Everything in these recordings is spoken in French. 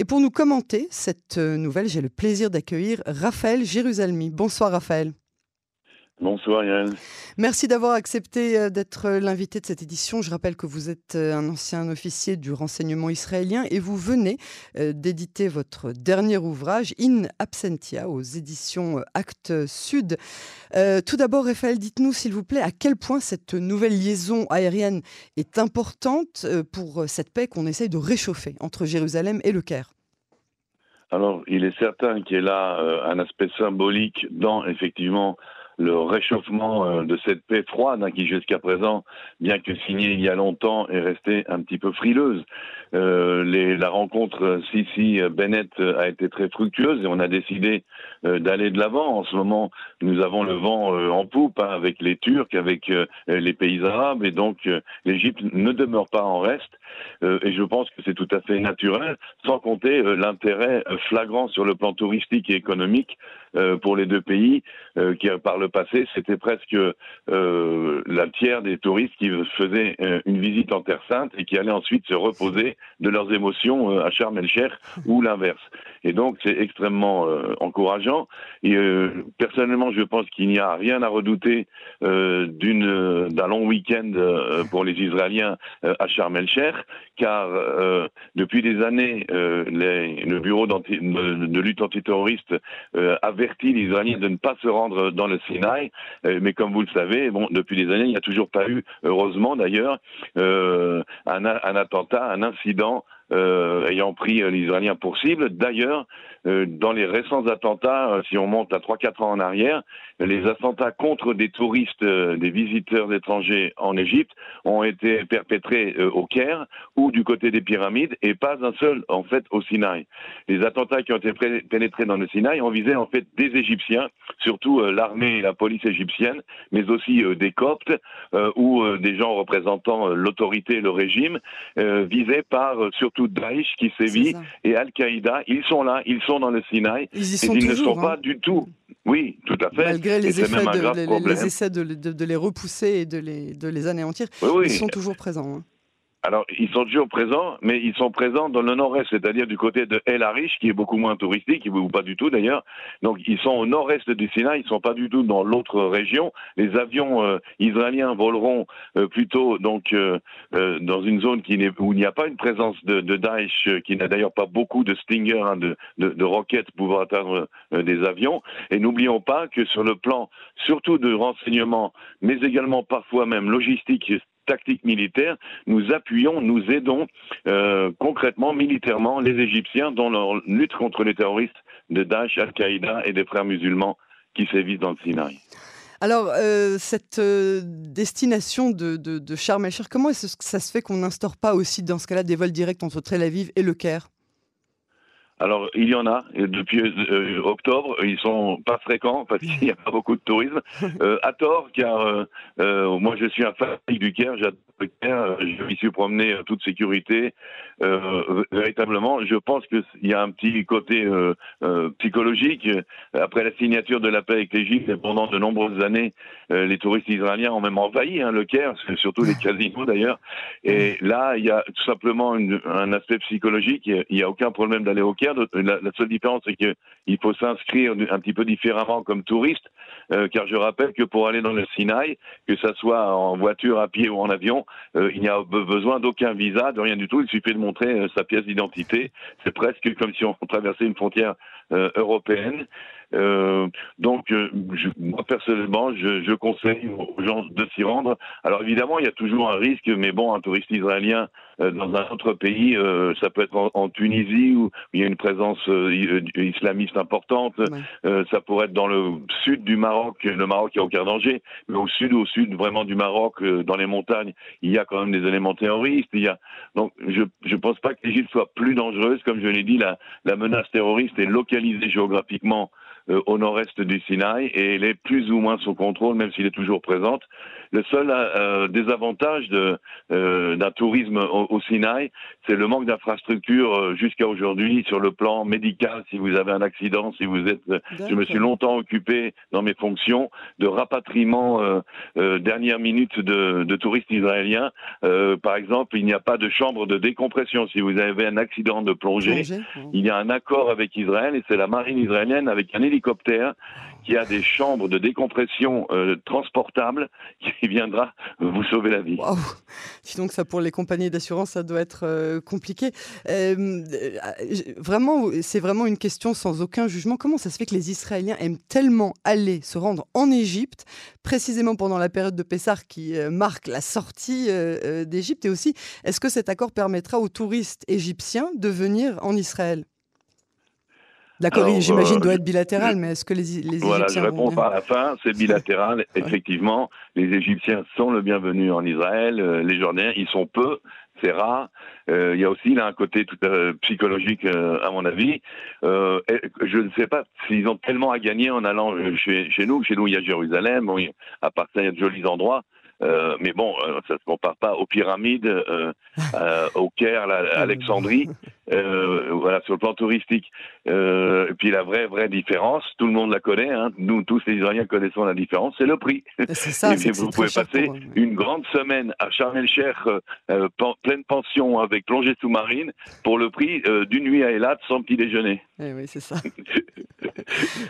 Et pour nous commenter cette nouvelle, j'ai le plaisir d'accueillir Raphaël Jérusalemi. Bonsoir Raphaël. Bonsoir Yann. Merci d'avoir accepté euh, d'être euh, l'invité de cette édition. Je rappelle que vous êtes euh, un ancien officier du renseignement israélien et vous venez d'éditer votre dernier ouvrage In Absentia aux éditions Actes Sud. tout d'abord, Raphaël, dites-nous s'il vous plaît à quel point cette nouvelle liaison aérienne est importante pour cette paix qu'on essaye de réchauffer entre Jérusalem et le Caire? Alors, il est certain qu'il y a là un aspect symbolique dans effectivement le réchauffement euh, de cette paix froide hein, qui jusqu'à présent, bien que signée il y a longtemps, est restée un petit peu frileuse. Euh, les, la rencontre Sisi-Bennett a été très fructueuse et on a décidé euh, d'aller de l'avant. En ce moment, nous avons le vent euh, en poupe hein, avec les Turcs, avec les pays arabes et donc l'Égypte ne demeure pas en reste. et je pense que c'est tout à fait naturel, sans compter l'intérêt flagrant sur le plan touristique et économique pour les deux pays, qui par le passé, c'était presque la tiers des touristes qui faisaient une visite en Terre Sainte et qui allaient ensuite se reposer de leurs émotions euh, à Sharm el-Sheikh ou l'inverse. Et donc c'est extrêmement euh, encourageant. Et euh, personnellement, je pense qu'il n'y a rien à redouter d'une d'un long week-end pour les Israéliens à Sharm el-Sheikh, car depuis des années, le bureau de, de, lutte antiterroriste avertit les Israéliens de ne pas se rendre dans le Sinaï. mais comme vous le savez, bon, depuis des années, il n'y a toujours pas eu, heureusement d'ailleurs, un, un attentat, un incident euh, ayant pris euh, les pour cible. D'ailleurs, euh, dans les récents attentats, si on monte à 3-4 ans en arrière, les attentats contre des touristes, des visiteurs étrangers en Égypte ont été perpétrés au Caire ou du côté des pyramides et pas un seul en fait au Sinaï. Les attentats qui ont été pénétrés dans le Sinaï ont visé en fait des Égyptiens, surtout l'armée et la police égyptienne, mais aussi des Coptes ou des gens représentant l'autorité, le régime, visés par surtout Daesh qui sévit et Al-Qaïda. Ils sont là, ils sont dans le Sinaï. Ils y sont ils ne sont hein. pas du tout. Oui, tout à fait. Malgré les, effets de, les, essais de, de, les repousser et de les, de les anéantir, ils sont toujours présents. Hein. Alors, ils sont toujours présents, mais ils sont présents dans le nord-est, c'est-à-dire du côté de El Arish, qui est beaucoup moins touristique, ou pas du tout d'ailleurs. Donc, ils sont au nord-est du Sinaï, ils sont pas du tout dans l'autre région. Les avions euh, israéliens voleront euh, plutôt donc euh, dans une zone qui où il n'y a pas une présence de, de Daesh, qui n'a d'ailleurs pas beaucoup de Stinger, hein, de, de, de, roquettes pouvant atteindre des avions. Et n'oublions pas que sur le plan, surtout de renseignement, mais également parfois même logistique tactique militaire, nous appuyons, nous aidons euh, concrètement, militairement, les Égyptiens dans leur lutte contre les terroristes de Daesh, Al-Qaïda et des frères musulmans qui sévissent dans le Sinaï. Alors, euh, cette euh, destination de, de, de comment est-ce que ça se fait qu'on n'instaure pas aussi, dans ce cas-là, des vols directs entre Tel Aviv et Le Caire? Alors, il y en a. Depuis euh, octobre, ils sont pas fréquents parce qu'il n'y a pas beaucoup de tourisme. Euh, à tort, car euh, euh moi, je suis un fanatique du Caire. J'adore le Caire. Je m'y suis promené en toute sécurité. Euh, véritablement, je pense qu'il y a un petit côté psychologique. Après la signature de la paix avec l'Égypte, pendant de nombreuses années, les touristes israéliens ont même envahi hein, le Caire, surtout les casinos d'ailleurs. Et là, il y a tout simplement une, un aspect psychologique. Il n'y a aucun problème d'aller au Caire la, seule différence, c'est qu'il faut s'inscrire un petit peu différemment comme touriste, euh, car je rappelle que pour aller dans le Sinaï, que ça soit en voiture, à pied ou en avion, euh, il n'y a besoin d'aucun visa, de rien du tout. Il suffit de montrer euh, sa pièce d'identité. C'est presque comme si on traversait une frontière européenne. Euh, donc, euh, je, moi personnellement, je, je, conseille aux gens de s'y rendre. Alors évidemment, il y a toujours un risque, mais bon, un touriste israélien euh, dans un autre pays, euh, ça peut être en, Tunisie où il y a une présence islamiste importante. ça pourrait être dans le sud du Maroc. Le Maroc, il n'y a aucun danger, mais au sud, au sud vraiment du Maroc, dans les montagnes, il y a quand même des éléments terroristes. Il y a donc, je je pense pas que l'Égypte soit plus dangereuse, comme je l'ai dit, la la menace terroriste est localisée géographiquement euh, au nord-est du Sinaï et elle est plus ou moins sous contrôle, même s'il est toujours présente. Le seul euh, désavantage d'un tourisme au, Sinaï, c'est le manque d'infrastructures jusqu'à aujourd'hui sur le plan médical. Si vous avez un accident, si vous êtes, je me suis longtemps occupé dans mes fonctions de rapatriement dernière minute de, de touristes israéliens. par exemple, il n'y a pas de chambre de décompression. Si vous avez un accident de plongée, il y a un accord avec Israël et c'est la marine israélienne avec un hélicoptère qui a des chambres de décompression euh, transportables qui viendra vous sauver la vie. Wow. Donc ça pour les compagnies d'assurance, ça doit être euh, compliqué. Euh, vraiment, c'est vraiment une question sans aucun jugement. Comment ça se fait que les Israéliens aiment tellement aller se rendre en Égypte, précisément pendant la période de Pessah qui marque la sortie d'Égypte? Et aussi, est-ce que cet accord permettra aux touristes égyptiens de venir en Israël? L'accord, j'imagine, euh, doit être bilatéral, mais est-ce que les, les Égyptiens. Voilà, je réponds par la fin, c'est bilatéral. Effectivement, les Égyptiens sont le bienvenu en Israël. Euh, les Jordaniens, ils sont peu, c'est rare. Euh, il y a aussi là un côté tout, psychologique, à mon avis. je ne sais pas s'ils ont tellement à gagner en allant chez, chez nous. Chez nous, il y a Jérusalem, à part ça, il y a de jolis endroits. Euh, mais bon, euh, ça ne se compare pas aux pyramides, euh, au Caire, à Alexandrie, voilà, sur le plan touristique. et puis la vraie, vraie différence, tout le monde la connaît, hein, nous tous les Israéliens connaissons la différence, c'est le prix. C'est ça, et vous pouvez passer une grande semaine à Sharm el-Sheikh, pleine pension avec plongée sous-marine, pour le prix d'une nuit à Elat sans petit déjeuner. Eh oui, c'est ça.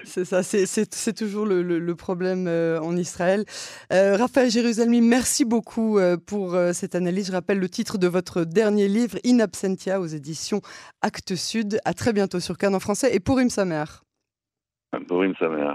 c'est ça, c'est toujours le, problème en Israël. Raphaël Jérusalem merci beaucoup euh, pour euh, cette analyse. Je rappelle le titre de votre dernier livre, In Absentia, aux éditions Actes Sud. À très bientôt sur Cannes en français et pour Im Samer. Pour Samer.